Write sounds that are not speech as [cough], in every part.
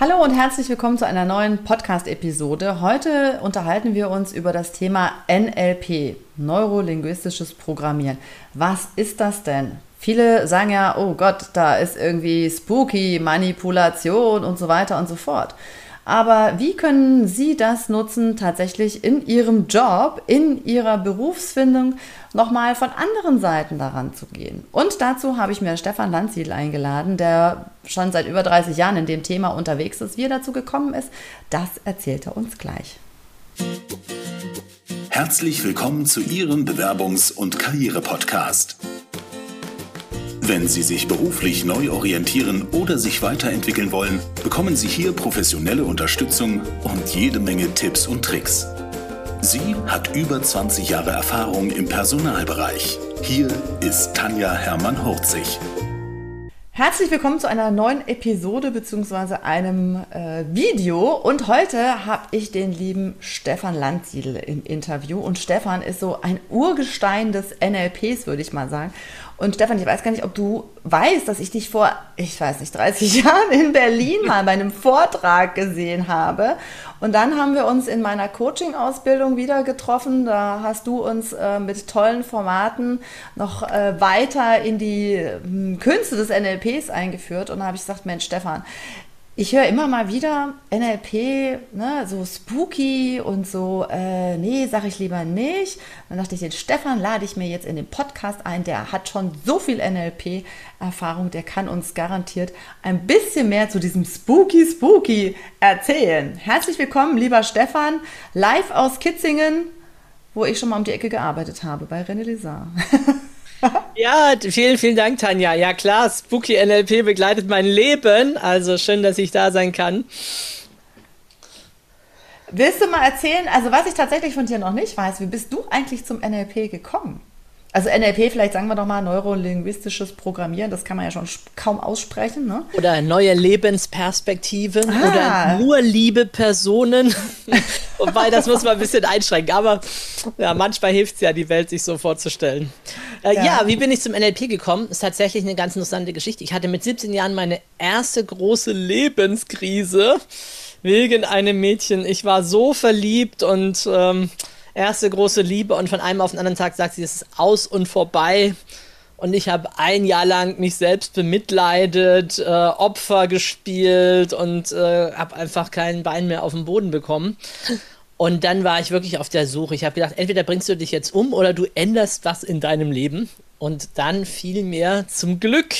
Hallo und herzlich willkommen zu einer neuen Podcast-Episode. Heute unterhalten wir uns über das Thema NLP, neurolinguistisches Programmieren. Was ist das denn? Viele sagen ja, oh Gott, da ist irgendwie spooky, Manipulation und so weiter und so fort. Aber wie können Sie das nutzen, tatsächlich in Ihrem Job, in Ihrer Berufsfindung nochmal von anderen Seiten daran zu gehen? Und dazu habe ich mir Stefan Landsiedl eingeladen, der schon seit über 30 Jahren in dem Thema unterwegs ist. Wie er dazu gekommen ist, das erzählt er uns gleich. Herzlich willkommen zu Ihrem Bewerbungs- und Karriere-Podcast. Wenn Sie sich beruflich neu orientieren oder sich weiterentwickeln wollen, bekommen Sie hier professionelle Unterstützung und jede Menge Tipps und Tricks. Sie hat über 20 Jahre Erfahrung im Personalbereich. Hier ist Tanja Hermann-Hurzig. Herzlich willkommen zu einer neuen Episode bzw. einem äh, Video. Und heute habe ich den lieben Stefan Landsiedel im Interview. Und Stefan ist so ein Urgestein des NLPs, würde ich mal sagen. Und Stefan, ich weiß gar nicht, ob du weißt, dass ich dich vor, ich weiß nicht, 30 [laughs] Jahren in Berlin mal bei einem Vortrag gesehen habe. Und dann haben wir uns in meiner Coaching-Ausbildung wieder getroffen. Da hast du uns äh, mit tollen Formaten noch äh, weiter in die äh, Künste des NLPs eingeführt. Und da habe ich gesagt, Mensch, Stefan, ich höre immer mal wieder NLP, ne, so spooky und so, äh, nee, sag ich lieber nicht. Dann dachte ich, den Stefan lade ich mir jetzt in den Podcast ein, der hat schon so viel NLP-Erfahrung, der kann uns garantiert ein bisschen mehr zu diesem spooky, spooky erzählen. Herzlich willkommen, lieber Stefan, live aus Kitzingen, wo ich schon mal um die Ecke gearbeitet habe, bei René Lézard. [laughs] ja, vielen, vielen Dank, Tanja. Ja, klar, Spooky NLP begleitet mein Leben. Also schön, dass ich da sein kann. Willst du mal erzählen, also was ich tatsächlich von dir noch nicht weiß, wie bist du eigentlich zum NLP gekommen? Also NLP, vielleicht sagen wir doch mal neurolinguistisches Programmieren, das kann man ja schon kaum aussprechen. Ne? Oder neue Lebensperspektiven ah. oder nur liebe Personen. [laughs] Wobei, das muss man ein bisschen einschränken. Aber ja, manchmal hilft es ja, die Welt sich so vorzustellen. Äh, ja. ja. wie bin ich zum NLP gekommen? Ist tatsächlich eine ganz interessante Geschichte. Ich hatte mit 17 Jahren meine erste große Lebenskrise wegen einem Mädchen. Ich war so verliebt und... Ähm, erste große Liebe und von einem auf den anderen Tag sagt sie, es ist aus und vorbei. Und ich habe ein Jahr lang mich selbst bemitleidet, äh, Opfer gespielt und äh, habe einfach kein Bein mehr auf den Boden bekommen. [laughs] Und dann war ich wirklich auf der Suche. Ich habe gedacht, entweder bringst du dich jetzt um oder du änderst was in deinem Leben. Und dann fiel mir zum Glück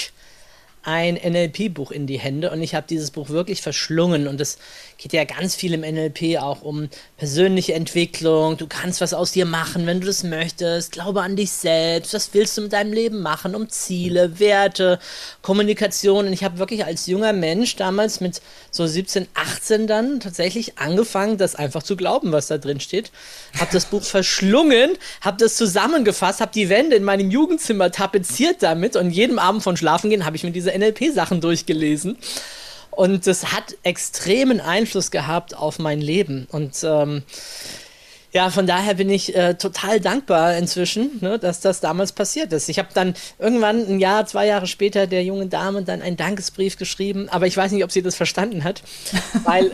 ein NLP-Buch in die Hände und ich habe dieses Buch wirklich verschlungen und es geht ja ganz viel im NLP auch um persönliche Entwicklung. Du kannst was aus dir machen, wenn du das möchtest. Glaube an dich selbst. Was willst du mit deinem Leben machen? Um Ziele, Werte, Kommunikation. Und ich habe wirklich als junger Mensch damals mit so 17, 18 dann tatsächlich angefangen, das einfach zu glauben, was da drin steht. Habe das Buch verschlungen, habe das zusammengefasst, habe die Wände in meinem Jugendzimmer tapeziert damit und jedem Abend von Schlafen gehen habe ich mir diese NLP-Sachen durchgelesen. Und das hat extremen Einfluss gehabt auf mein Leben. Und ähm, ja, von daher bin ich äh, total dankbar inzwischen, ne, dass das damals passiert ist. Ich habe dann irgendwann ein Jahr, zwei Jahre später der jungen Dame dann einen Dankesbrief geschrieben, aber ich weiß nicht, ob sie das verstanden hat, [laughs] weil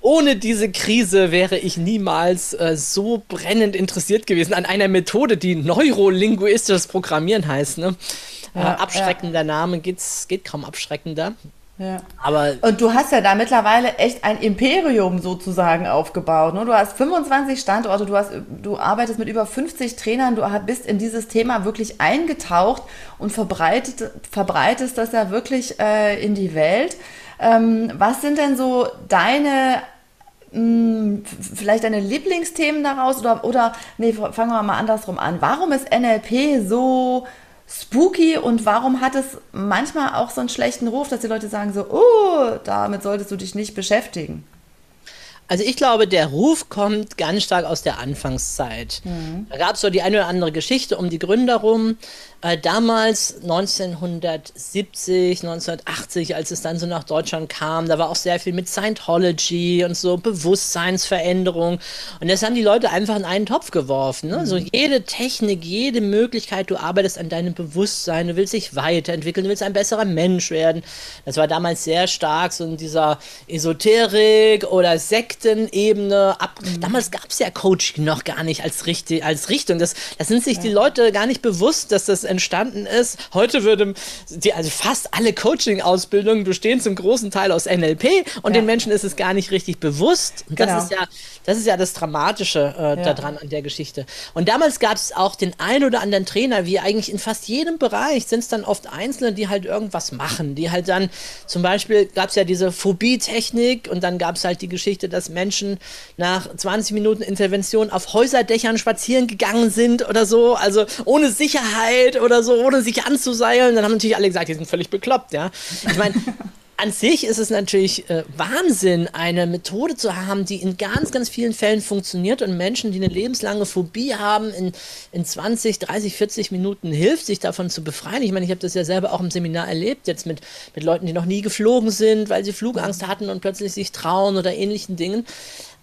ohne diese Krise wäre ich niemals äh, so brennend interessiert gewesen an einer Methode, die neurolinguistisches Programmieren heißt. Ne? Ja, äh, abschreckender ja. Name geht's, geht kaum abschreckender. Ja. Aber und du hast ja da mittlerweile echt ein Imperium sozusagen aufgebaut. Ne? Du hast 25 Standorte, du, hast, du arbeitest mit über 50 Trainern, du bist in dieses Thema wirklich eingetaucht und verbreitet, verbreitest das ja wirklich äh, in die Welt. Ähm, was sind denn so deine mh, hm, vielleicht deine Lieblingsthemen daraus oder, oder nee, fangen wir mal andersrum an. Warum ist NLP so spooky und warum hat es manchmal auch so einen schlechten Ruf, dass die Leute sagen so, oh, damit solltest du dich nicht beschäftigen? Also ich glaube, der Ruf kommt ganz stark aus der Anfangszeit. Mhm. Da gab es so die eine oder andere Geschichte um die Gründer rum. Äh, damals 1970, 1980, als es dann so nach Deutschland kam, da war auch sehr viel mit Scientology und so Bewusstseinsveränderung. Und das haben die Leute einfach in einen Topf geworfen. Ne? Mhm. So jede Technik, jede Möglichkeit, du arbeitest an deinem Bewusstsein, du willst dich weiterentwickeln, du willst ein besserer Mensch werden. Das war damals sehr stark so in dieser Esoterik oder Sektenebene. Ab mhm. Damals gab es ja Coaching noch gar nicht als, richtig, als Richtung. Das, das sind sich ja. die Leute gar nicht bewusst, dass das entstanden ist. Heute würde die, also fast alle Coaching-Ausbildungen bestehen zum großen Teil aus NLP und ja. den Menschen ist es gar nicht richtig bewusst. Und das genau. ist ja, das ist ja das Dramatische äh, ja. daran an der Geschichte. Und damals gab es auch den ein oder anderen Trainer, wie eigentlich in fast jedem Bereich sind es dann oft Einzelne, die halt irgendwas machen, die halt dann zum Beispiel gab es ja diese Phobie-Technik und dann gab es halt die Geschichte, dass Menschen nach 20 Minuten Intervention auf Häuserdächern spazieren gegangen sind oder so, also ohne Sicherheit oder so, ohne sich anzuseilen. Dann haben natürlich alle gesagt, die sind völlig bekloppt, ja. Ich meine, [laughs] an sich ist es natürlich äh, Wahnsinn, eine Methode zu haben, die in ganz, ganz vielen Fällen funktioniert und Menschen, die eine lebenslange Phobie haben, in, in 20, 30, 40 Minuten hilft, sich davon zu befreien. Ich meine, ich habe das ja selber auch im Seminar erlebt, jetzt mit, mit Leuten, die noch nie geflogen sind, weil sie Flugangst hatten und plötzlich sich trauen oder ähnlichen Dingen.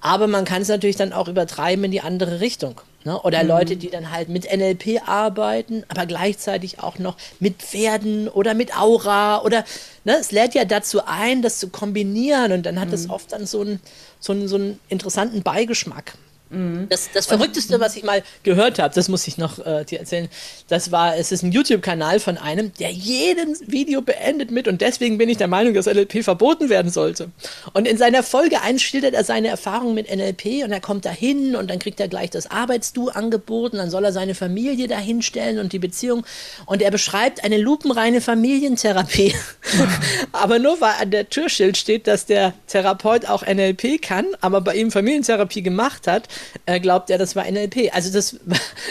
Aber man kann es natürlich dann auch übertreiben in die andere Richtung. Ne? Oder mhm. Leute, die dann halt mit NLP arbeiten, aber gleichzeitig auch noch mit Pferden oder mit Aura oder ne, es lädt ja dazu ein, das zu kombinieren und dann hat es mhm. oft dann so einen, so, einen, so einen interessanten Beigeschmack. Mhm. Das, das Verrückteste, was ich mal gehört habe, das muss ich noch äh, dir erzählen, das war, es ist ein YouTube-Kanal von einem, der jedes Video beendet mit und deswegen bin ich der Meinung, dass NLP verboten werden sollte. Und in seiner Folge 1 schildert er seine Erfahrungen mit NLP und er kommt dahin und dann kriegt er gleich das Arbeitsdu angeboten, dann soll er seine Familie dahinstellen und die Beziehung und er beschreibt eine lupenreine Familientherapie. [laughs] aber nur weil an der Türschild steht, dass der Therapeut auch NLP kann, aber bei ihm Familientherapie gemacht hat, äh, glaubt er, das war NLP. Also das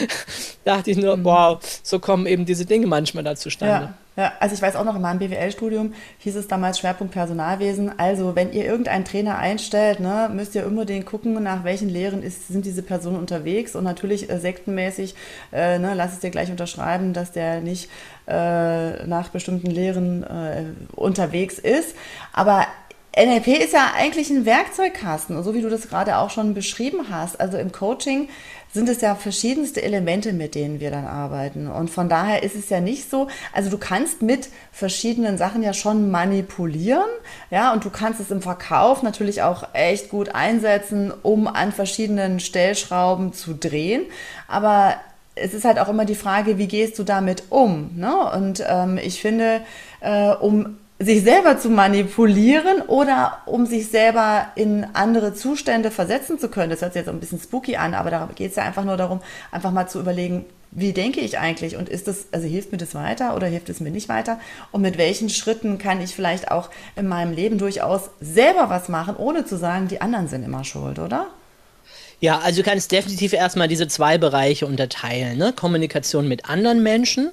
[laughs] dachte ich nur, mhm. wow, so kommen eben diese Dinge manchmal da zustande. Ja. Ja, also ich weiß auch noch, in meinem BWL-Studium hieß es damals Schwerpunkt Personalwesen. Also wenn ihr irgendeinen Trainer einstellt, ne, müsst ihr unbedingt gucken, nach welchen Lehren ist, sind diese Personen unterwegs. Und natürlich äh, sektenmäßig, äh, ne, lass es dir gleich unterschreiben, dass der nicht äh, nach bestimmten Lehren äh, unterwegs ist. Aber NLP ist ja eigentlich ein Werkzeugkasten, so wie du das gerade auch schon beschrieben hast. Also im Coaching sind es ja verschiedenste Elemente, mit denen wir dann arbeiten. Und von daher ist es ja nicht so, also du kannst mit verschiedenen Sachen ja schon manipulieren, ja, und du kannst es im Verkauf natürlich auch echt gut einsetzen, um an verschiedenen Stellschrauben zu drehen. Aber es ist halt auch immer die Frage, wie gehst du damit um? Ne? Und ähm, ich finde, äh, um sich selber zu manipulieren oder um sich selber in andere Zustände versetzen zu können. Das hört sich jetzt ein bisschen spooky an, aber da geht es ja einfach nur darum, einfach mal zu überlegen, wie denke ich eigentlich und ist das, also hilft mir das weiter oder hilft es mir nicht weiter? Und mit welchen Schritten kann ich vielleicht auch in meinem Leben durchaus selber was machen, ohne zu sagen, die anderen sind immer schuld, oder? Ja, also du kannst definitiv erstmal diese zwei Bereiche unterteilen. Ne? Kommunikation mit anderen Menschen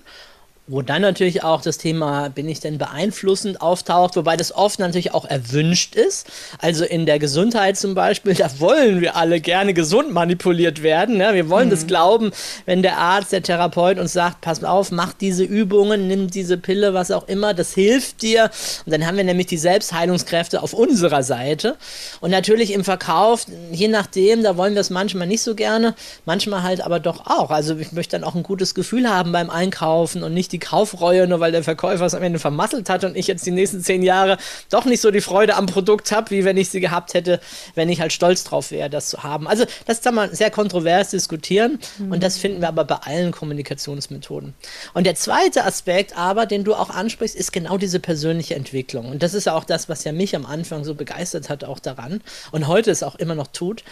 wo dann natürlich auch das Thema, bin ich denn beeinflussend, auftaucht, wobei das oft natürlich auch erwünscht ist. Also in der Gesundheit zum Beispiel, da wollen wir alle gerne gesund manipuliert werden. Ne? Wir wollen mhm. das glauben, wenn der Arzt, der Therapeut uns sagt, pass auf, mach diese Übungen, nimm diese Pille, was auch immer, das hilft dir. Und dann haben wir nämlich die Selbstheilungskräfte auf unserer Seite. Und natürlich im Verkauf, je nachdem, da wollen wir es manchmal nicht so gerne, manchmal halt aber doch auch. Also ich möchte dann auch ein gutes Gefühl haben beim Einkaufen und nicht die die Kaufreue, nur weil der Verkäufer es am Ende vermasselt hat und ich jetzt die nächsten zehn Jahre doch nicht so die Freude am Produkt habe, wie wenn ich sie gehabt hätte, wenn ich halt stolz drauf wäre, das zu haben. Also das kann man sehr kontrovers diskutieren mhm. und das finden wir aber bei allen Kommunikationsmethoden. Und der zweite Aspekt aber, den du auch ansprichst, ist genau diese persönliche Entwicklung. Und das ist ja auch das, was ja mich am Anfang so begeistert hat, auch daran und heute es auch immer noch tut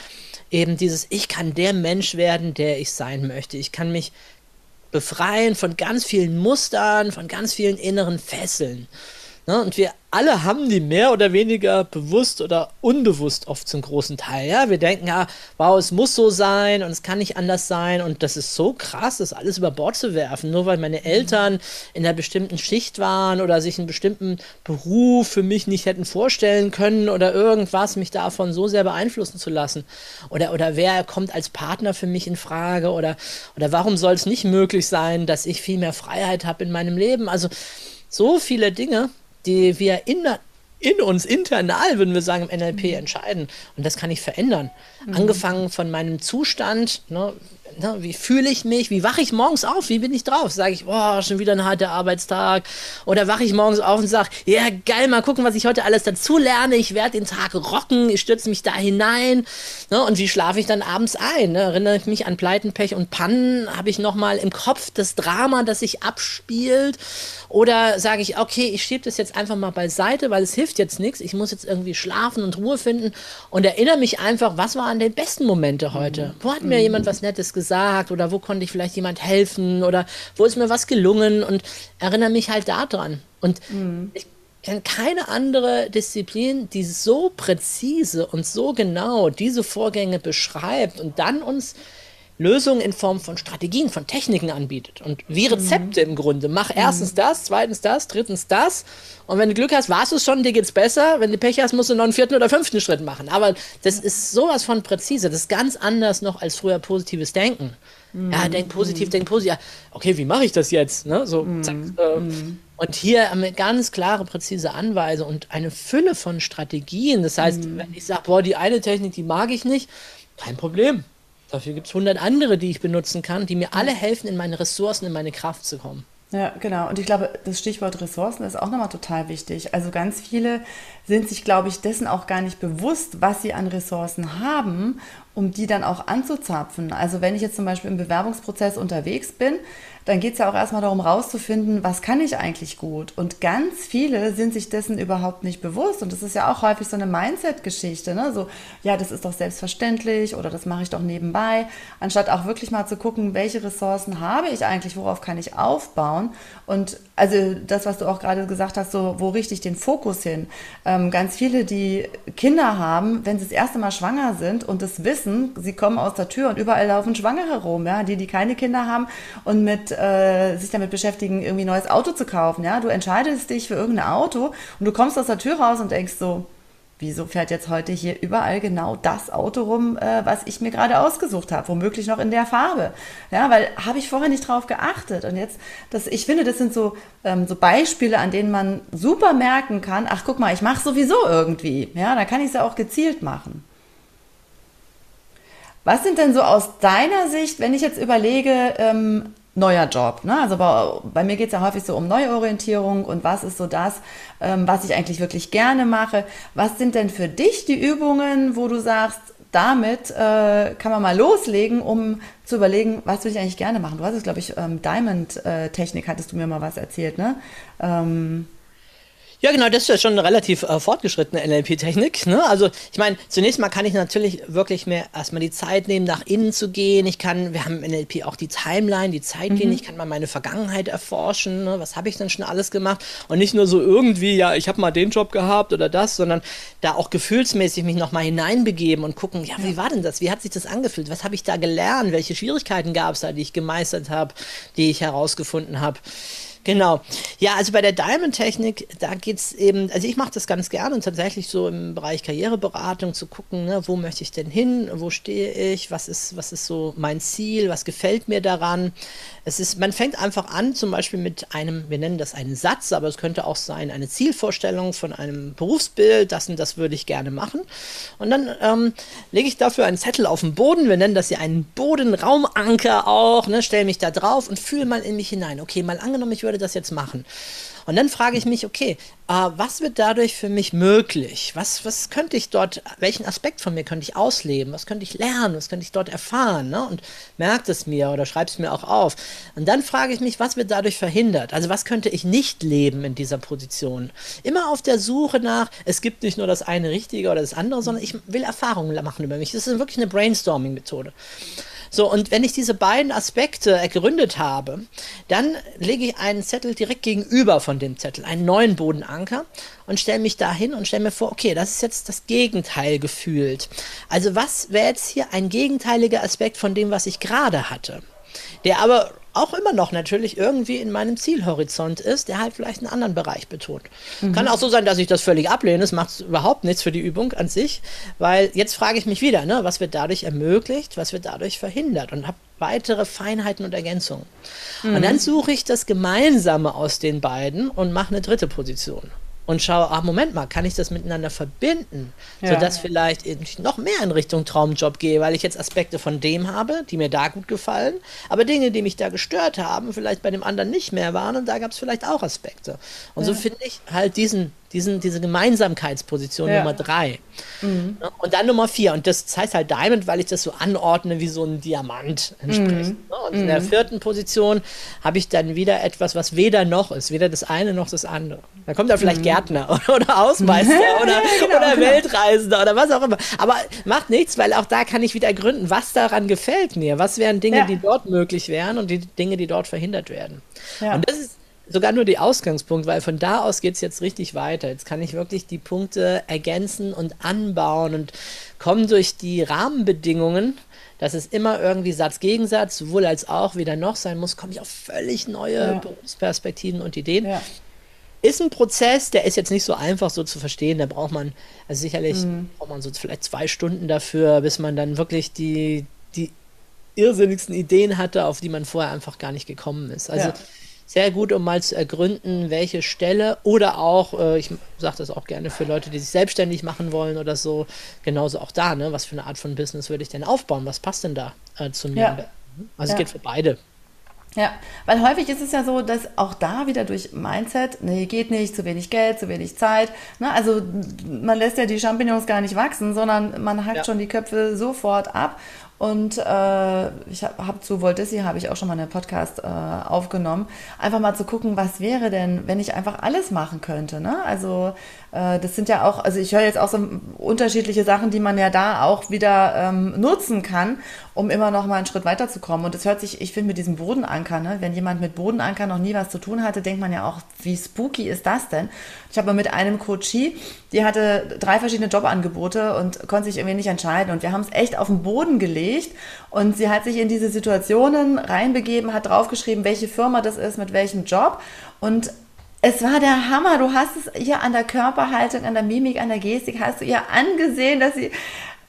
eben dieses, ich kann der Mensch werden, der ich sein möchte. Ich kann mich befreien von ganz vielen Mustern, von ganz vielen inneren Fesseln. Ne? Und wir alle haben die mehr oder weniger bewusst oder unbewusst oft zum großen Teil. Ja, wir denken ja, wow, es muss so sein und es kann nicht anders sein und das ist so krass, das alles über Bord zu werfen, nur weil meine Eltern in einer bestimmten Schicht waren oder sich einen bestimmten Beruf für mich nicht hätten vorstellen können oder irgendwas mich davon so sehr beeinflussen zu lassen oder oder wer kommt als Partner für mich in Frage oder oder warum soll es nicht möglich sein, dass ich viel mehr Freiheit habe in meinem Leben? Also so viele Dinge, die wir in, in uns internal, würden wir sagen, im NLP mhm. entscheiden. Und das kann ich verändern. Mhm. Angefangen von meinem Zustand, ne, ne, wie fühle ich mich, wie wache ich morgens auf, wie bin ich drauf? Sage ich, oh, schon wieder ein harter Arbeitstag. Oder wache ich morgens auf und sage, ja, geil, mal gucken, was ich heute alles dazu lerne. Ich werde den Tag rocken, ich stürze mich da hinein. Ne, und wie schlafe ich dann abends ein? Ne? Erinnere ich mich an Pleiten, Pech und Pannen? Habe ich nochmal im Kopf das Drama, das sich abspielt? Oder sage ich, okay, ich schiebe das jetzt einfach mal beiseite, weil es hilft jetzt nichts. Ich muss jetzt irgendwie schlafen und Ruhe finden und erinnere mich einfach, was waren den besten Momente heute? Wo hat mir jemand was Nettes gesagt oder wo konnte ich vielleicht jemand helfen oder wo ist mir was gelungen und erinnere mich halt daran. Und mhm. ich kenne keine andere Disziplin, die so präzise und so genau diese Vorgänge beschreibt und dann uns Lösungen in Form von Strategien, von Techniken anbietet. Und wie Rezepte mhm. im Grunde. Mach mhm. erstens mhm. das, zweitens das, drittens das. Und wenn du Glück hast, warst du es schon, dir geht's besser. Wenn du Pech hast, musst du noch einen vierten oder fünften Schritt machen. Aber das ist sowas von präzise. Das ist ganz anders noch als früher positives Denken. Mhm. Ja, denk positiv, mhm. denk positiv. Ja, okay, wie mache ich das jetzt? Ne? So, mhm. zack, äh, und hier eine ganz klare, präzise Anweisung und eine Fülle von Strategien. Das heißt, wenn ich sage, boah, die eine Technik, die mag ich nicht, kein Problem Dafür gibt es 100 andere, die ich benutzen kann, die mir alle helfen, in meine Ressourcen, in meine Kraft zu kommen. Ja, genau. Und ich glaube, das Stichwort Ressourcen ist auch nochmal total wichtig. Also ganz viele sind sich, glaube ich, dessen auch gar nicht bewusst, was sie an Ressourcen haben, um die dann auch anzuzapfen. Also wenn ich jetzt zum Beispiel im Bewerbungsprozess unterwegs bin, dann geht es ja auch erstmal darum, rauszufinden, was kann ich eigentlich gut. Und ganz viele sind sich dessen überhaupt nicht bewusst. Und das ist ja auch häufig so eine Mindset-Geschichte. Ne? So, ja, das ist doch selbstverständlich oder das mache ich doch nebenbei. Anstatt auch wirklich mal zu gucken, welche Ressourcen habe ich eigentlich, worauf kann ich aufbauen. Und also das, was du auch gerade gesagt hast, so, wo richte ich den Fokus hin? Ähm, ganz viele, die Kinder haben, wenn sie das erste Mal schwanger sind und das wissen, sie kommen aus der Tür und überall laufen Schwangere herum, ja, die, die keine Kinder haben und mit äh, sich damit beschäftigen, irgendwie ein neues Auto zu kaufen. Ja? Du entscheidest dich für irgendein Auto und du kommst aus der Tür raus und denkst so, wieso fährt jetzt heute hier überall genau das Auto rum, äh, was ich mir gerade ausgesucht habe, womöglich noch in der Farbe. Ja, weil habe ich vorher nicht drauf geachtet. Und jetzt, das, ich finde, das sind so, ähm, so Beispiele, an denen man super merken kann, ach guck mal, ich mache sowieso irgendwie. Ja, da kann ich es ja auch gezielt machen. Was sind denn so aus deiner Sicht, wenn ich jetzt überlege, ähm, neuer Job. Ne? Also bei, bei mir geht es ja häufig so um Neuorientierung und was ist so das, ähm, was ich eigentlich wirklich gerne mache. Was sind denn für dich die Übungen, wo du sagst, damit äh, kann man mal loslegen, um zu überlegen, was will ich eigentlich gerne machen. Du hast es, glaube ich, ähm, Diamond-Technik, hattest du mir mal was erzählt, ne? Ähm, ja, genau, das ist ja schon eine relativ äh, fortgeschrittene NLP-Technik. Ne? Also, ich meine, zunächst mal kann ich natürlich wirklich mehr erstmal die Zeit nehmen, nach innen zu gehen. Ich kann, wir haben im NLP auch die Timeline, die Zeitlinie. Mhm. Ich kann mal meine Vergangenheit erforschen. Ne? Was habe ich denn schon alles gemacht? Und nicht nur so irgendwie, ja, ich habe mal den Job gehabt oder das, sondern da auch gefühlsmäßig mich nochmal hineinbegeben und gucken, ja, wie war denn das? Wie hat sich das angefühlt? Was habe ich da gelernt? Welche Schwierigkeiten gab es da, die ich gemeistert habe, die ich herausgefunden habe? Genau. Ja, also bei der Diamond-Technik, da geht es eben, also ich mache das ganz gerne und tatsächlich so im Bereich Karriereberatung zu gucken, ne, wo möchte ich denn hin, wo stehe ich, was ist, was ist so mein Ziel, was gefällt mir daran. Es ist, man fängt einfach an, zum Beispiel mit einem, wir nennen das einen Satz, aber es könnte auch sein, eine Zielvorstellung von einem Berufsbild, das und das würde ich gerne machen. Und dann ähm, lege ich dafür einen Zettel auf den Boden, wir nennen das ja einen Bodenraumanker auch, ne, stelle mich da drauf und fühle mal in mich hinein. Okay, mal angenommen, ich würde würde das jetzt machen? Und dann frage ich mich, okay, äh, was wird dadurch für mich möglich? Was, was könnte ich dort, welchen Aspekt von mir könnte ich ausleben? Was könnte ich lernen? Was könnte ich dort erfahren? Ne? Und merkt es mir oder schreibt es mir auch auf. Und dann frage ich mich, was wird dadurch verhindert? Also was könnte ich nicht leben in dieser Position? Immer auf der Suche nach, es gibt nicht nur das eine Richtige oder das andere, sondern ich will Erfahrungen machen über mich. Das ist wirklich eine Brainstorming-Methode. So, und wenn ich diese beiden Aspekte ergründet habe, dann lege ich einen Zettel direkt gegenüber von dem Zettel, einen neuen Bodenanker und stelle mich da hin und stelle mir vor, okay, das ist jetzt das Gegenteil gefühlt. Also was wäre jetzt hier ein gegenteiliger Aspekt von dem, was ich gerade hatte? Der aber auch immer noch natürlich irgendwie in meinem Zielhorizont ist, der halt vielleicht einen anderen Bereich betont. Mhm. Kann auch so sein, dass ich das völlig ablehne. Es macht überhaupt nichts für die Übung an sich, weil jetzt frage ich mich wieder, ne, was wird dadurch ermöglicht, was wird dadurch verhindert und habe weitere Feinheiten und Ergänzungen. Mhm. Und dann suche ich das Gemeinsame aus den beiden und mache eine dritte Position und schaue, ach Moment mal, kann ich das miteinander verbinden, ja. sodass vielleicht ich noch mehr in Richtung Traumjob gehe, weil ich jetzt Aspekte von dem habe, die mir da gut gefallen, aber Dinge, die mich da gestört haben, vielleicht bei dem anderen nicht mehr waren und da gab es vielleicht auch Aspekte. Und ja. so finde ich halt diesen diesen, diese Gemeinsamkeitsposition ja. Nummer drei. Mhm. Und dann Nummer vier. Und das, heißt halt Diamond, weil ich das so anordne wie so ein Diamant entsprechend. Mhm. Und in der mhm. vierten Position habe ich dann wieder etwas, was weder noch ist, weder das eine noch das andere. Da kommt da vielleicht mhm. Gärtner [laughs] oder Hausmeister [laughs] oder, genau, oder genau. Weltreisender oder was auch immer. Aber macht nichts, weil auch da kann ich wieder gründen, was daran gefällt mir. Was wären Dinge, ja. die dort möglich wären und die Dinge, die dort verhindert werden. Ja. Und das ist sogar nur die Ausgangspunkt, weil von da aus geht es jetzt richtig weiter. Jetzt kann ich wirklich die Punkte ergänzen und anbauen und kommen durch die Rahmenbedingungen, dass es immer irgendwie Satz-Gegensatz, sowohl als auch wieder noch sein muss, komme ich auf völlig neue ja. Berufsperspektiven und Ideen. Ja. Ist ein Prozess, der ist jetzt nicht so einfach so zu verstehen. Da braucht man, also sicherlich mhm. braucht man so vielleicht zwei Stunden dafür, bis man dann wirklich die, die irrsinnigsten Ideen hatte, auf die man vorher einfach gar nicht gekommen ist. Also ja sehr gut, um mal zu ergründen, welche Stelle oder auch, äh, ich sage das auch gerne für Leute, die sich selbstständig machen wollen oder so, genauso auch da, ne? Was für eine Art von Business würde ich denn aufbauen? Was passt denn da äh, zu mir? Ja. Also ja. es geht für beide. Ja, weil häufig ist es ja so, dass auch da wieder durch Mindset, nee, geht nicht, zu wenig Geld, zu wenig Zeit. Ne? Also man lässt ja die Champignons gar nicht wachsen, sondern man hackt ja. schon die Köpfe sofort ab. Und äh, ich habe hab zu Walt Disney habe ich auch schon mal einen Podcast äh, aufgenommen, einfach mal zu gucken, was wäre denn, wenn ich einfach alles machen könnte. Ne? Also äh, das sind ja auch, also ich höre jetzt auch so unterschiedliche Sachen, die man ja da auch wieder ähm, nutzen kann, um immer noch mal einen Schritt weiterzukommen. Und das hört sich, ich finde mit diesem Bodenanker, ne? wenn jemand mit Bodenanker noch nie was zu tun hatte, denkt man ja auch, wie spooky ist das denn? Ich habe mit einem Coachie, die hatte drei verschiedene Jobangebote und konnte sich irgendwie nicht entscheiden. Und wir haben es echt auf den Boden gelegt. Und sie hat sich in diese Situationen reinbegeben, hat draufgeschrieben, welche Firma das ist, mit welchem Job. Und es war der Hammer. Du hast es ihr an der Körperhaltung, an der Mimik, an der Gestik, hast du ihr angesehen, dass sie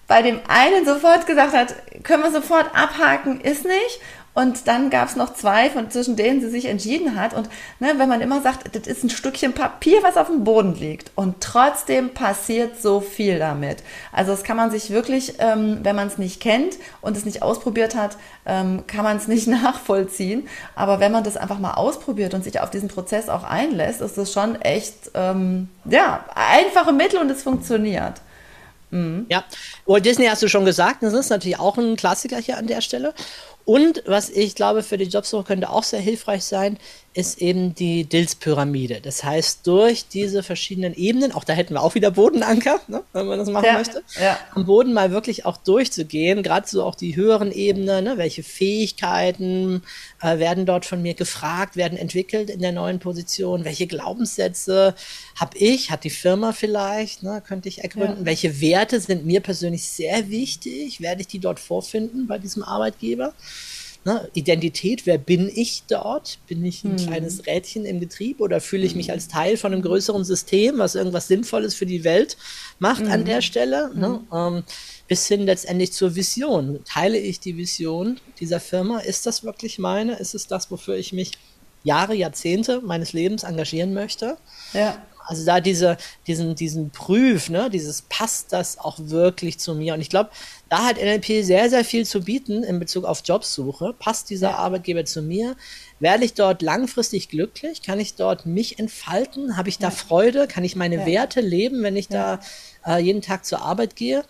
bei dem einen sofort gesagt hat, können wir sofort abhaken, ist nicht. Und dann gab es noch zwei, von zwischen denen sie sich entschieden hat. Und ne, wenn man immer sagt, das ist ein Stückchen Papier, was auf dem Boden liegt. Und trotzdem passiert so viel damit. Also das kann man sich wirklich, ähm, wenn man es nicht kennt und es nicht ausprobiert hat, ähm, kann man es [laughs] nicht nachvollziehen. Aber wenn man das einfach mal ausprobiert und sich auf diesen Prozess auch einlässt, ist das schon echt, ähm, ja, einfache Mittel und es funktioniert. Mhm. Ja, Walt Disney hast du schon gesagt, das ist natürlich auch ein Klassiker hier an der Stelle. Und was ich glaube, für die Jobsuche könnte auch sehr hilfreich sein, ist eben die Dills-Pyramide. Das heißt, durch diese verschiedenen Ebenen, auch da hätten wir auch wieder Bodenanker, ne, wenn man das machen ja, möchte, ja. am Boden mal wirklich auch durchzugehen, gerade so auch die höheren Ebenen, ne, welche Fähigkeiten äh, werden dort von mir gefragt, werden entwickelt in der neuen Position, welche Glaubenssätze habe ich, hat die Firma vielleicht, ne, könnte ich ergründen, ja. welche Werte sind mir persönlich sehr wichtig, werde ich die dort vorfinden bei diesem Arbeitgeber. Ne? Identität, wer bin ich dort? Bin ich ein hm. kleines Rädchen im Getrieb oder fühle ich mich hm. als Teil von einem größeren System, was irgendwas Sinnvolles für die Welt macht hm. an der Stelle? Ne? Hm. Ähm, bis hin letztendlich zur Vision. Teile ich die Vision dieser Firma? Ist das wirklich meine? Ist es das, wofür ich mich Jahre, Jahrzehnte meines Lebens engagieren möchte? Ja. Also da diese, diesen, diesen Prüf, ne, dieses passt das auch wirklich zu mir? Und ich glaube, da hat NLP sehr, sehr viel zu bieten in Bezug auf Jobsuche. Passt dieser ja. Arbeitgeber zu mir? Werde ich dort langfristig glücklich? Kann ich dort mich entfalten? Habe ich da ja. Freude? Kann ich meine ja. Werte leben, wenn ich da äh, jeden Tag zur Arbeit gehe?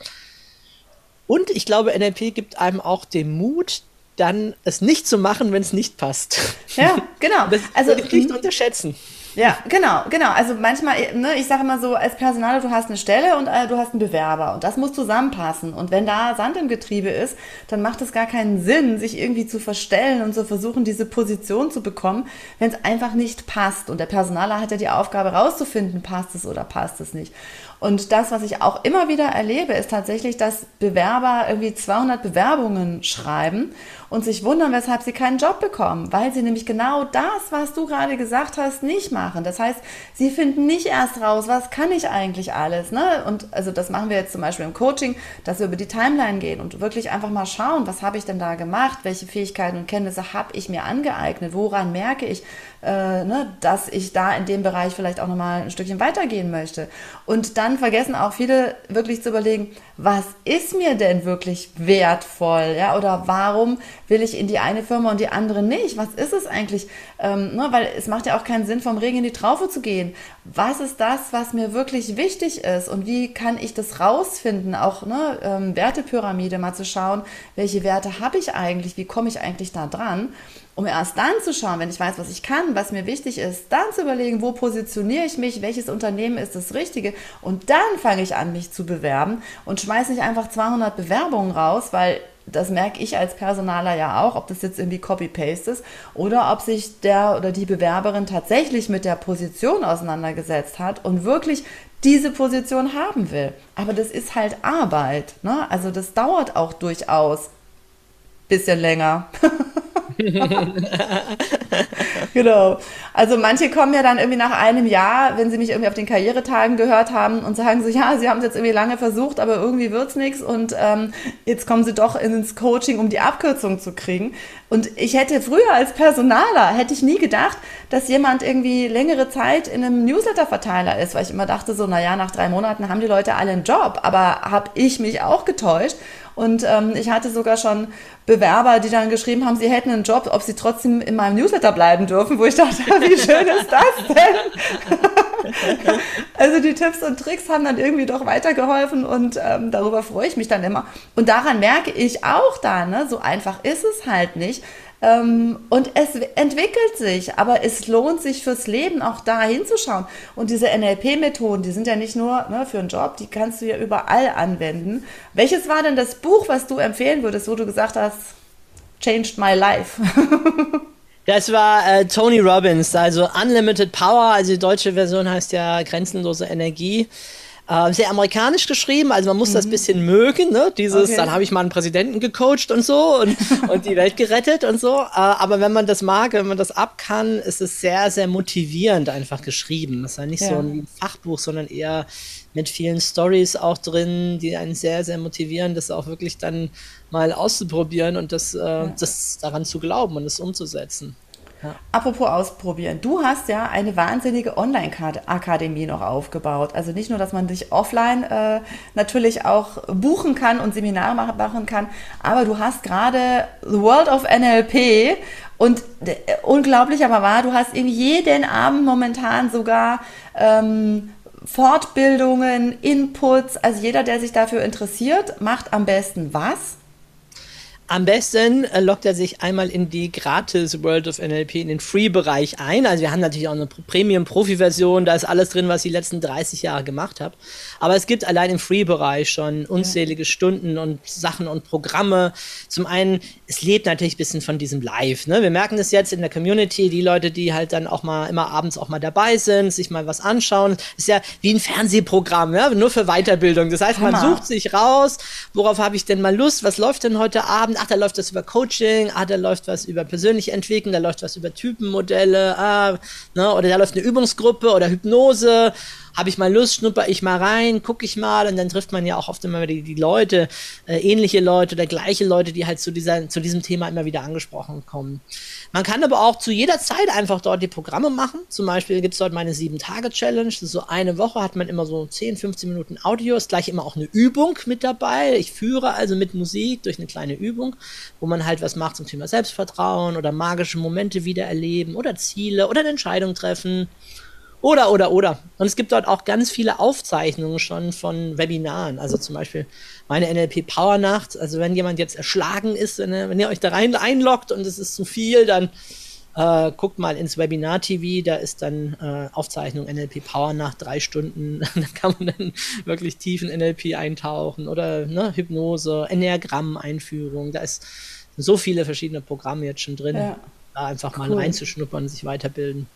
Und ich glaube, NLP gibt einem auch den Mut, dann es nicht zu machen, wenn es nicht passt. Ja, [laughs] genau. Das also nicht unterschätzen. Ja, genau, genau. Also manchmal, ne, ich sage immer so, als Personaler, du hast eine Stelle und äh, du hast einen Bewerber und das muss zusammenpassen. Und wenn da Sand im Getriebe ist, dann macht es gar keinen Sinn, sich irgendwie zu verstellen und zu versuchen, diese Position zu bekommen, wenn es einfach nicht passt. Und der Personaler hat ja die Aufgabe rauszufinden, passt es oder passt es nicht. Und das, was ich auch immer wieder erlebe, ist tatsächlich, dass Bewerber irgendwie 200 Bewerbungen schreiben und sich wundern, weshalb sie keinen Job bekommen, weil sie nämlich genau das, was du gerade gesagt hast, nicht machen. Das heißt, sie finden nicht erst raus, was kann ich eigentlich alles. Ne? Und also das machen wir jetzt zum Beispiel im Coaching, dass wir über die Timeline gehen und wirklich einfach mal schauen, was habe ich denn da gemacht, welche Fähigkeiten und Kenntnisse habe ich mir angeeignet, woran merke ich, äh, ne, dass ich da in dem Bereich vielleicht auch nochmal ein Stückchen weitergehen möchte. Und dann vergessen auch viele wirklich zu überlegen, was ist mir denn wirklich wertvoll, ja, oder warum will ich in die eine Firma und die andere nicht? Was ist es eigentlich? Ähm, ne, weil es macht ja auch keinen Sinn, vom Regen in die Traufe zu gehen. Was ist das, was mir wirklich wichtig ist und wie kann ich das rausfinden? Auch ne, ähm, Wertepyramide mal zu schauen, welche Werte habe ich eigentlich, wie komme ich eigentlich da dran? um erst dann zu schauen, wenn ich weiß, was ich kann, was mir wichtig ist, dann zu überlegen, wo positioniere ich mich, welches Unternehmen ist das Richtige und dann fange ich an, mich zu bewerben und schmeiße nicht einfach 200 Bewerbungen raus, weil das merke ich als Personaler ja auch, ob das jetzt irgendwie Copy-Paste ist oder ob sich der oder die Bewerberin tatsächlich mit der Position auseinandergesetzt hat und wirklich diese Position haben will. Aber das ist halt Arbeit. Ne? Also das dauert auch durchaus bisschen länger. [laughs] [laughs] genau. Also manche kommen ja dann irgendwie nach einem Jahr, wenn sie mich irgendwie auf den Karrieretagen gehört haben und sagen so, ja, sie haben es jetzt irgendwie lange versucht, aber irgendwie wird es nichts und ähm, jetzt kommen sie doch ins Coaching, um die Abkürzung zu kriegen. Und ich hätte früher als Personaler, hätte ich nie gedacht, dass jemand irgendwie längere Zeit in einem Newsletter-Verteiler ist, weil ich immer dachte so, naja, nach drei Monaten haben die Leute alle einen Job, aber habe ich mich auch getäuscht. Und ähm, ich hatte sogar schon Bewerber, die dann geschrieben haben, sie hätten einen Job, ob sie trotzdem in meinem Newsletter bleiben dürfen, wo ich dachte, [laughs] wie schön ist das denn? [laughs] also die Tipps und Tricks haben dann irgendwie doch weitergeholfen und ähm, darüber freue ich mich dann immer. Und daran merke ich auch da, ne, so einfach ist es halt nicht. Ähm, und es entwickelt sich, aber es lohnt sich fürs Leben auch da hinzuschauen. Und diese NLP-Methoden, die sind ja nicht nur ne, für einen Job, die kannst du ja überall anwenden. Welches war denn das Buch, was du empfehlen würdest, wo du gesagt hast, changed my life? [laughs] Das war äh, Tony Robbins, also Unlimited Power, also die deutsche Version heißt ja grenzenlose Energie. Äh, sehr amerikanisch geschrieben, also man muss mhm. das bisschen mögen, ne? Dieses, okay. dann habe ich mal einen Präsidenten gecoacht und so und, [laughs] und die Welt gerettet und so. Äh, aber wenn man das mag, wenn man das ab kann, ist es sehr, sehr motivierend einfach geschrieben. Das ist ja nicht ja. so ein Fachbuch, sondern eher mit vielen Stories auch drin, die einen sehr, sehr motivieren, das auch wirklich dann mal auszuprobieren und das, äh, ja. das daran zu glauben und es umzusetzen. Ja. Apropos ausprobieren. Du hast ja eine wahnsinnige Online-Akademie noch aufgebaut. Also nicht nur, dass man dich offline äh, natürlich auch buchen kann und Seminare machen kann, aber du hast gerade The World of NLP und äh, unglaublich aber wahr, du hast irgendwie jeden Abend momentan sogar ähm, Fortbildungen, Inputs. Also jeder, der sich dafür interessiert, macht am besten was? Am besten äh, loggt er sich einmal in die gratis World of NLP, in den Free-Bereich ein. Also wir haben natürlich auch eine Premium-Profi-Version, da ist alles drin, was ich die letzten 30 Jahre gemacht habe. Aber es gibt allein im Free-Bereich schon unzählige ja. Stunden und Sachen und Programme. Zum einen, es lebt natürlich ein bisschen von diesem Live. Ne? Wir merken das jetzt in der Community, die Leute, die halt dann auch mal immer abends auch mal dabei sind, sich mal was anschauen. ist ja wie ein Fernsehprogramm, ja? nur für Weiterbildung. Das heißt, man Hammer. sucht sich raus, worauf habe ich denn mal Lust, was läuft denn heute Abend? Ach, da läuft was über Coaching, ah, da läuft was über persönliche Entwicklung, da läuft was über Typenmodelle, ah, ne, oder da läuft eine Übungsgruppe oder Hypnose habe ich mal Lust, schnupper ich mal rein, gucke ich mal und dann trifft man ja auch oft immer die, die Leute, äh, ähnliche Leute oder gleiche Leute, die halt zu, dieser, zu diesem Thema immer wieder angesprochen kommen. Man kann aber auch zu jeder Zeit einfach dort die Programme machen. Zum Beispiel gibt es dort meine 7-Tage-Challenge. So eine Woche hat man immer so 10, 15 Minuten Audio. Ist gleich immer auch eine Übung mit dabei. Ich führe also mit Musik durch eine kleine Übung, wo man halt was macht zum Thema Selbstvertrauen oder magische Momente wiedererleben oder Ziele oder eine Entscheidung treffen. Oder, oder, oder. Und es gibt dort auch ganz viele Aufzeichnungen schon von Webinaren. Also zum Beispiel meine NLP Power Nacht. Also wenn jemand jetzt erschlagen ist, wenn, wenn ihr euch da rein einloggt und es ist zu viel, dann Äh, guckt mal ins Webinar-TV, da ist dann äh, Aufzeichnung NLP Power nach drei Stunden. [laughs] da kann man dann wirklich tief in NLP eintauchen oder ne, Hypnose, Enneagramm-Einführung. Da ist so viele verschiedene Programme jetzt schon drin. Ja. Da einfach cool. mal reinzuschnuppern und sich weiterbilden.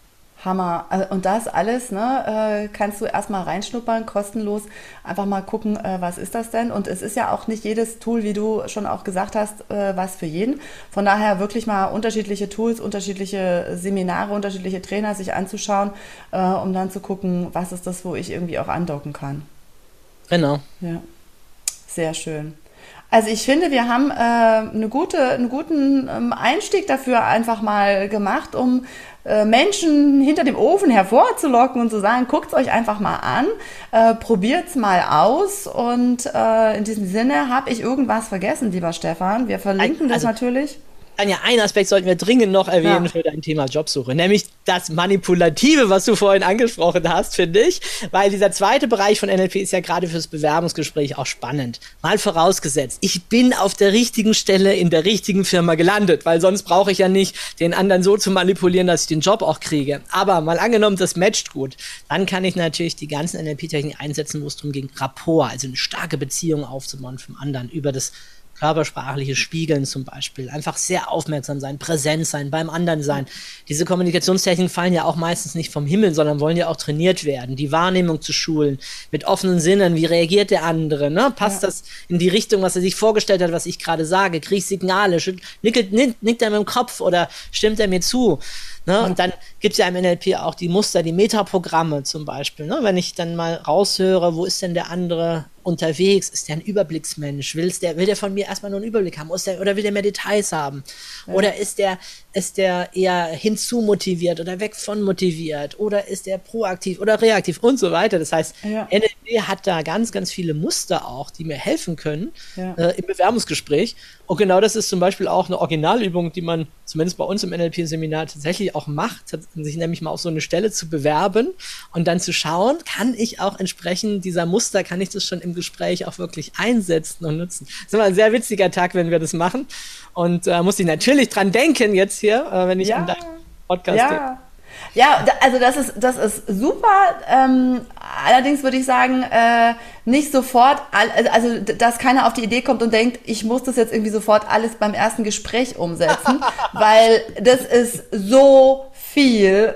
Hammer. Also, und das alles, ne, äh, kannst du erstmal reinschnuppern, kostenlos, einfach mal gucken, äh, was ist das denn? Und es ist ja auch nicht jedes Tool, wie du schon auch gesagt hast, äh, was für jeden. Von daher wirklich mal unterschiedliche Tools, unterschiedliche Seminare, unterschiedliche Trainer sich anzuschauen, um dann zu gucken, was ist das, wo ich irgendwie auch andocken kann. Genau. Ja. Sehr schön. Also ich finde, wir haben äh, eine gute, einen guten ähm, Einstieg dafür einfach mal gemacht, um äh, Menschen hinter dem Ofen hervorzulocken und zu sagen, guckt es euch einfach mal an, äh, probiert es mal aus. Und äh, in diesem Sinne habe ich irgendwas vergessen, lieber Stefan. Wir verlinken also, das natürlich. Anja, einen Aspekt sollten wir dringend noch erwähnen ja. für dein Thema Jobsuche, nämlich das Manipulative, was du vorhin angesprochen hast, finde ich, weil dieser zweite Bereich von NLP ist ja gerade fürs Bewerbungsgespräch auch spannend. Mal vorausgesetzt, ich bin auf der richtigen Stelle in der richtigen Firma gelandet, weil sonst brauche ich ja nicht den anderen so zu manipulieren, dass ich den Job auch kriege. Aber mal angenommen, das matcht gut, dann kann ich natürlich die ganzen NLP-Techniken einsetzen, wo es darum ging, Rapport, also eine starke Beziehung aufzubauen vom anderen über das körpersprachliche Spiegeln zum Beispiel. Einfach sehr aufmerksam sein, präsent sein, beim anderen sein. Diese Kommunikationstechniken fallen ja auch meistens nicht vom Himmel, sondern wollen ja auch trainiert werden. Die Wahrnehmung zu schulen, mit offenen Sinnen, wie reagiert der andere, ne? Passt ja. das in die Richtung, was er sich vorgestellt hat, was ich gerade sage? Kriege ich Signale? Nickelt, nickt, nickt er mit dem Kopf oder stimmt er mir zu? Ne? Ja. Und dann gibt es ja im NLP auch die Muster, die Metaprogramme zum Beispiel. Ne? Wenn ich dann mal raushöre, wo ist denn der andere unterwegs? Ist der ein Überblicksmensch? Will's der, will der von mir erstmal nur einen Überblick haben? Der, oder will der mehr Details haben? Ja. Oder ist der, ist der eher hinzumotiviert oder weg von motiviert? Oder ist der proaktiv oder reaktiv und so weiter? Das heißt, ja. NLP hat da ganz, ganz viele Muster auch, die mir helfen können äh, im Bewerbungsgespräch. Und genau das ist zum Beispiel auch eine Originalübung, die man zumindest bei uns im NLP-Seminar tatsächlich auch macht, sich nämlich mal auf so eine Stelle zu bewerben und dann zu schauen, kann ich auch entsprechend dieser Muster, kann ich das schon im Gespräch auch wirklich einsetzen und nutzen. Das ist immer ein sehr witziger Tag, wenn wir das machen. Und äh, muss ich natürlich dran denken jetzt hier, äh, wenn ich ja. an deinen Podcast ja. denke. Ja, also das ist, das ist super. Ähm, allerdings würde ich sagen, äh, nicht sofort, also dass keiner auf die Idee kommt und denkt, ich muss das jetzt irgendwie sofort alles beim ersten Gespräch umsetzen, [laughs] weil das ist so viel.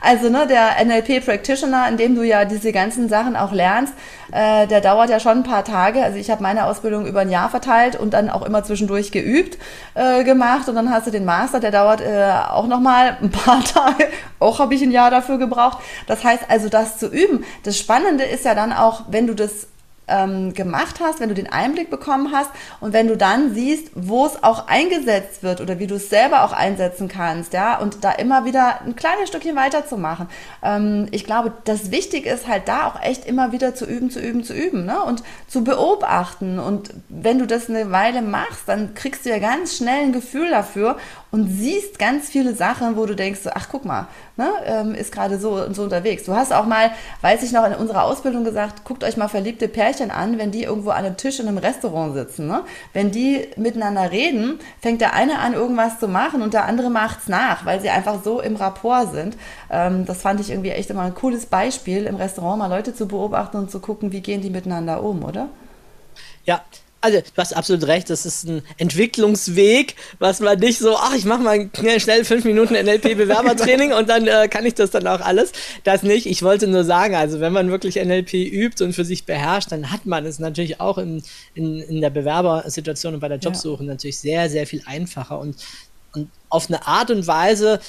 Also ne, der NLP Practitioner, in dem du ja diese ganzen Sachen auch lernst, äh, der dauert ja schon ein paar Tage. Also ich habe meine Ausbildung über ein Jahr verteilt und dann auch immer zwischendurch geübt äh, gemacht. Und dann hast du den Master, der dauert äh, auch nochmal ein paar [laughs] Tage. Auch habe ich ein Jahr dafür gebraucht. Das heißt also, das zu üben. Das Spannende ist ja dann auch, wenn du das ähm, gemacht hast, wenn du den Einblick bekommen hast und wenn du dann siehst, wo es auch eingesetzt wird oder wie du es selber auch einsetzen kannst, ja, und da immer wieder ein kleines Stückchen weiterzumachen. Ähm, ich glaube, das Wichtige ist halt da auch echt immer wieder zu üben, zu üben, zu üben, ne, und zu beobachten. Und wenn du das eine Weile machst, dann kriegst du ja ganz schnell ein Gefühl dafür und siehst ganz viele Sachen, wo du denkst, ach guck mal, ne, ähm, ist gerade so und so unterwegs. Du hast auch mal, weiß ich noch, in unserer Ausbildung gesagt, guckt euch mal verliebte Pärchen an, wenn die irgendwo an einem Tisch in einem Restaurant sitzen. Ne? Wenn die miteinander reden, fängt der eine an, irgendwas zu machen und der andere macht's nach, weil sie einfach so im Rapport sind. Ähm, das fand ich irgendwie echt immer ein cooles Beispiel, im Restaurant mal Leute zu beobachten und zu gucken, wie gehen die miteinander um, oder? Ja, also du hast absolut recht, das ist ein Entwicklungsweg, was man nicht so, ach, ich mache mal schnell fünf Minuten NLP-Bewerbertraining [laughs] und dann äh, kann ich das dann auch alles. Das nicht. Ich wollte nur sagen, also wenn man wirklich NLP übt und für sich beherrscht, dann hat man es natürlich auch in, in, in der Bewerbersituation und bei der Jobsuche ja. natürlich sehr, sehr viel einfacher und, und auf eine Art und Weise,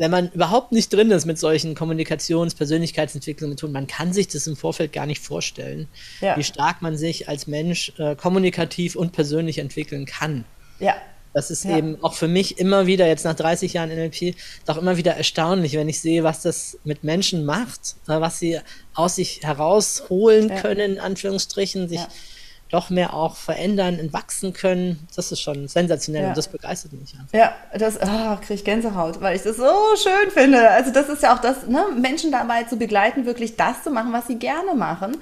wenn man überhaupt nicht drin ist mit solchen Kommunikations-, Persönlichkeitsentwicklungsmethoden, man kann sich das im Vorfeld gar nicht vorstellen, ja. wie stark man sich als Mensch äh, kommunikativ und persönlich entwickeln kann. Ja. Das ist ja. eben auch für mich immer wieder, jetzt nach 30 Jahren NLP, doch immer wieder erstaunlich, wenn ich sehe, was das mit Menschen macht, äh, was sie aus sich herausholen ja. können, in Anführungsstrichen, sich doch mehr auch verändern, entwachsen können. Das ist schon sensationell ja. und das begeistert mich einfach. Ja, das oh, kriege ich Gänsehaut, weil ich das so schön finde. Also das ist ja auch das, ne, Menschen dabei zu begleiten, wirklich das zu machen, was sie gerne machen.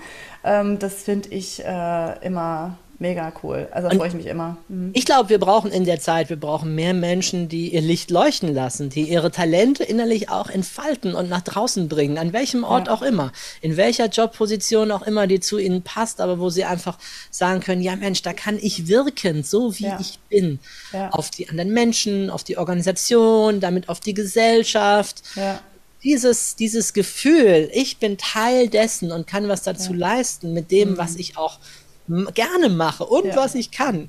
Ähm, das finde ich äh, immer mega cool. Also freue ich mich immer. Mhm. Ich glaube, wir brauchen in der Zeit, wir brauchen mehr Menschen, die ihr Licht leuchten lassen, die ihre Talente innerlich auch entfalten und nach draußen bringen, an welchem Ort ja. auch immer, in welcher Jobposition auch immer, die zu ihnen passt, aber wo sie einfach sagen können, ja Mensch, da kann ich wirken, so wie ja. ich bin, ja. auf die anderen Menschen, auf die Organisation, damit auf die Gesellschaft. Dieses, dieses Gefühl, ich bin Teil dessen und kann was dazu leisten mit dem, mhm. was ich auch gerne mache und ja. was ich kann.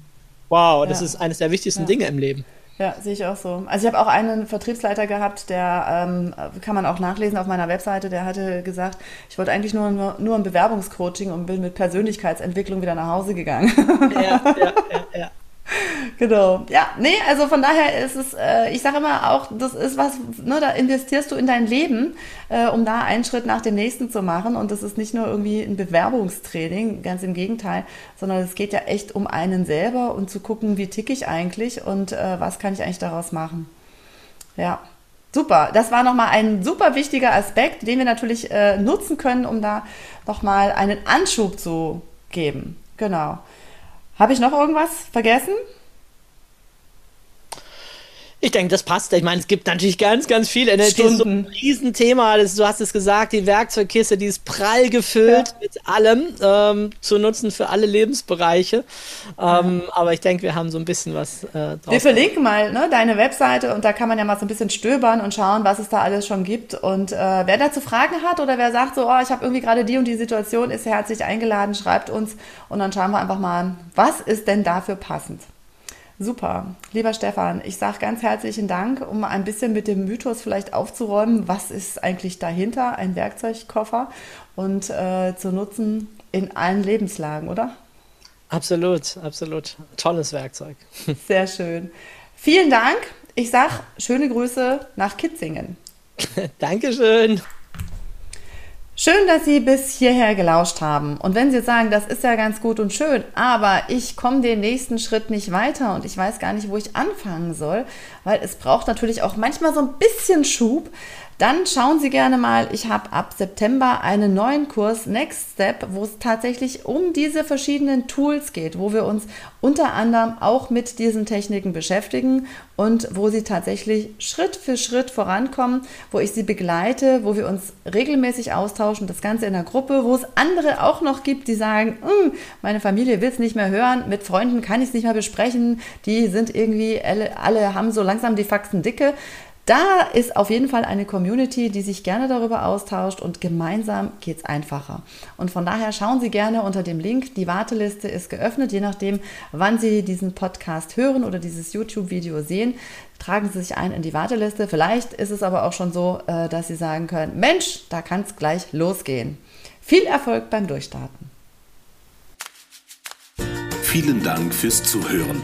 Wow, das ja. ist eines der wichtigsten ja. Dinge im Leben. Ja, sehe ich auch so. Also ich habe auch einen Vertriebsleiter gehabt, der ähm, kann man auch nachlesen auf meiner Webseite, der hatte gesagt, ich wollte eigentlich nur, nur, nur ein Bewerbungscoaching und bin mit Persönlichkeitsentwicklung wieder nach Hause gegangen. Ja, ja, ja, ja genau. Ja, nee, also von daher ist es, äh, ich sage immer auch, das ist was, ne, da investierst du in dein Leben, äh, um da einen Schritt nach dem nächsten zu machen. Und das ist nicht nur irgendwie ein Bewerbungstraining, ganz im Gegenteil, sondern es geht ja echt um einen selber und zu gucken, wie ticke ich eigentlich und äh, was kann ich eigentlich daraus machen. Ja. Super, das war nochmal ein super wichtiger Aspekt, den wir natürlich äh, nutzen können, um da nochmal einen Anschub zu geben. Genau. Habe ich noch irgendwas vergessen? Ich denke, das passt. Ich meine, es gibt natürlich ganz, ganz viel. NLP Stunden. ist so ein Riesenthema. Das, du hast es gesagt, die Werkzeugkiste, die ist prall gefüllt ja. mit allem ähm, zu nutzen für alle Lebensbereiche. Ähm, ja. Aber ich denke, wir haben so ein bisschen was äh, drauf. Wir verlinken mal ne, deine Webseite und da kann man ja mal so ein bisschen stöbern und schauen, was es da alles schon gibt. Und äh, wer dazu Fragen hat oder wer sagt so, oh, ich habe irgendwie gerade die und die Situation, ist herzlich eingeladen, schreibt uns und dann schauen wir einfach mal, was ist denn dafür passend. Super. Lieber Stefan, ich sage ganz herzlichen Dank, um ein bisschen mit dem Mythos vielleicht aufzuräumen, was ist eigentlich dahinter, ein Werkzeugkoffer und äh, zu nutzen in allen Lebenslagen, oder? Absolut, absolut. Tolles Werkzeug. [laughs] Sehr schön. Vielen Dank. Ich sage schöne Grüße nach Kitzingen. Dankeschön. Schön, dass Sie bis hierher gelauscht haben. Und wenn Sie sagen, das ist ja ganz gut und schön, aber ich komme den nächsten Schritt nicht weiter und ich weiß gar nicht, wo ich anfangen soll, weil es braucht natürlich auch manchmal so ein bisschen Schub, dann schauen Sie gerne mal, ich habe ab September einen neuen Kurs Next Step, wo es tatsächlich um diese verschiedenen Tools geht, wo wir uns unter anderem auch mit diesen Techniken beschäftigen und wo Sie tatsächlich Schritt für Schritt vorankommen, wo ich Sie begleite, wo wir uns regelmäßig austauschen, das Ganze in der Gruppe, wo es andere auch noch gibt, die sagen, hm, meine Familie will es nicht mehr hören, mit Freunden kann ich es nicht mehr besprechen, die sind irgendwie, alle, alle haben so langsam die Faxen dicke. Da ist auf jeden Fall eine Community, die sich gerne darüber austauscht und gemeinsam geht es einfacher. Und von daher schauen Sie gerne unter dem Link. Die Warteliste ist geöffnet, je nachdem, wann Sie diesen Podcast hören oder dieses YouTube-Video sehen. Tragen Sie sich ein in die Warteliste. Vielleicht ist es aber auch schon so, äh, dass Sie sagen können, Mensch, da kann es gleich losgehen. Viel Erfolg beim Durchstarten. Vielen Dank fürs Zuhören.